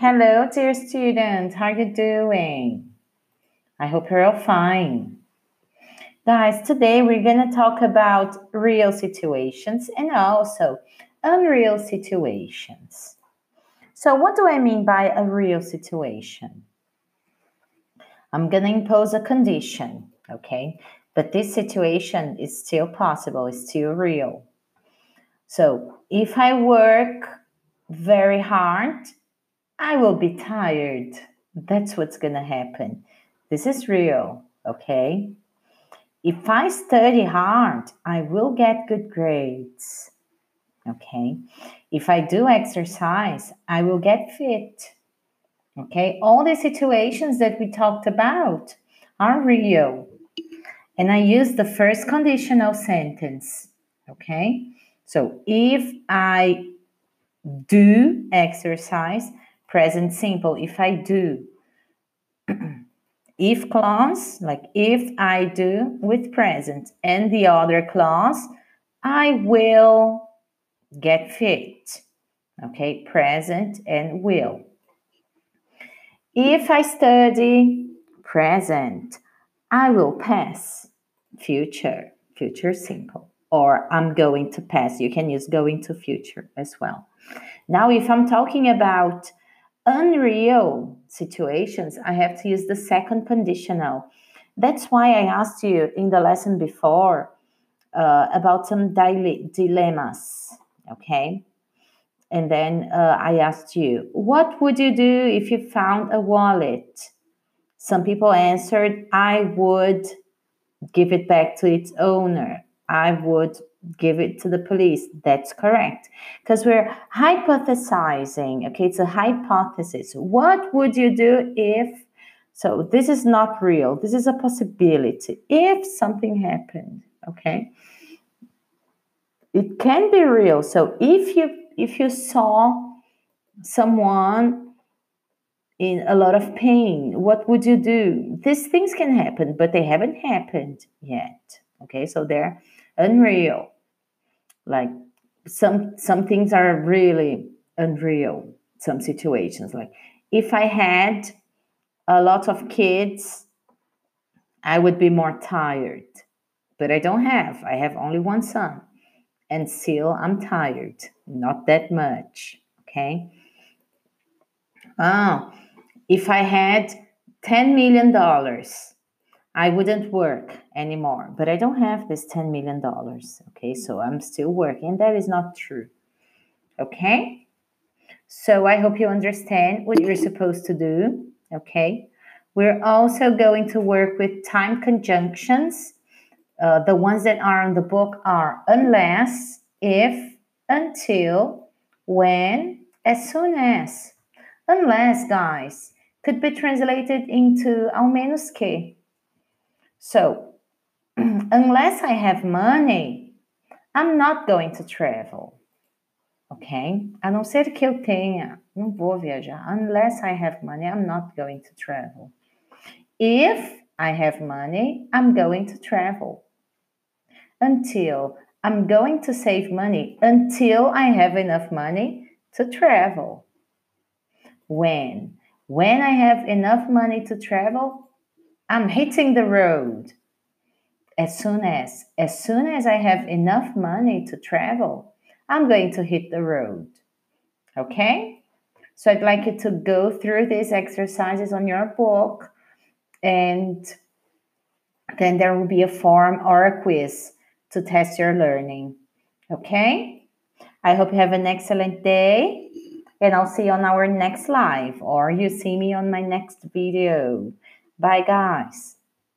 Hello, dear student. How are you doing? I hope you're all fine. Guys, today we're going to talk about real situations and also unreal situations. So, what do I mean by a real situation? I'm going to impose a condition, okay? But this situation is still possible, it's still real. So, if I work very hard, I will be tired. That's what's going to happen. This is real, okay? If I study hard, I will get good grades. Okay. If I do exercise, I will get fit. Okay. All the situations that we talked about are real. And I use the first conditional sentence. Okay. So if I do exercise, present simple, if I do. if clause, like if I do with present, and the other clause, I will get fit. Okay, present and will. If I study present, I will pass. Future, future simple. Or I'm going to pass. You can use going to future as well. Now, if I'm talking about unreal situations, I have to use the second conditional. That's why I asked you in the lesson before uh, about some dile- dilemmas, okay? And then uh, I asked you, what would you do if you found a wallet? Some people answered, I would give it back to its owner. I would give it to the police. That's correct. Because we're hypothesizing. Okay, it's a hypothesis. What would you do if? So this is not real. This is a possibility. If something happened, okay? It can be real. So if you if you saw someone in a lot of pain, what would you do? These things can happen, but they haven't happened yet. Okay, so they're unreal. Like some some things are really unreal. Some situations, like if I had a lot of kids, I would be more tired. But I don't have. I have only one son, and still I'm tired. Not that much. Okay. Oh, if I had $10 million, I wouldn't work anymore. But I don't have this $10 million. Okay, so I'm still working. That is not true. Okay, so I hope you understand what you're supposed to do. Okay, we're also going to work with time conjunctions. Uh, the ones that are in the book are unless, if, until, when, as soon as. Unless, guys, could be translated into ao menos que. So, unless I have money, I'm not going to travel. Ok? A não ser que eu tenha, não vou viajar. Unless I have money, I'm not going to travel. If I have money, I'm going to travel. Until I'm going to save money until I have enough money to travel. When? When I have enough money to travel, I'm hitting the road. As soon as, as soon as I have enough money to travel, I'm going to hit the road. Okay? So I'd like you to go through these exercises on your book and then there will be a form or a quiz to test your learning. Okay? I hope you have an excellent day and I'll see you on our next live or you see me on my next video. Bye, guys.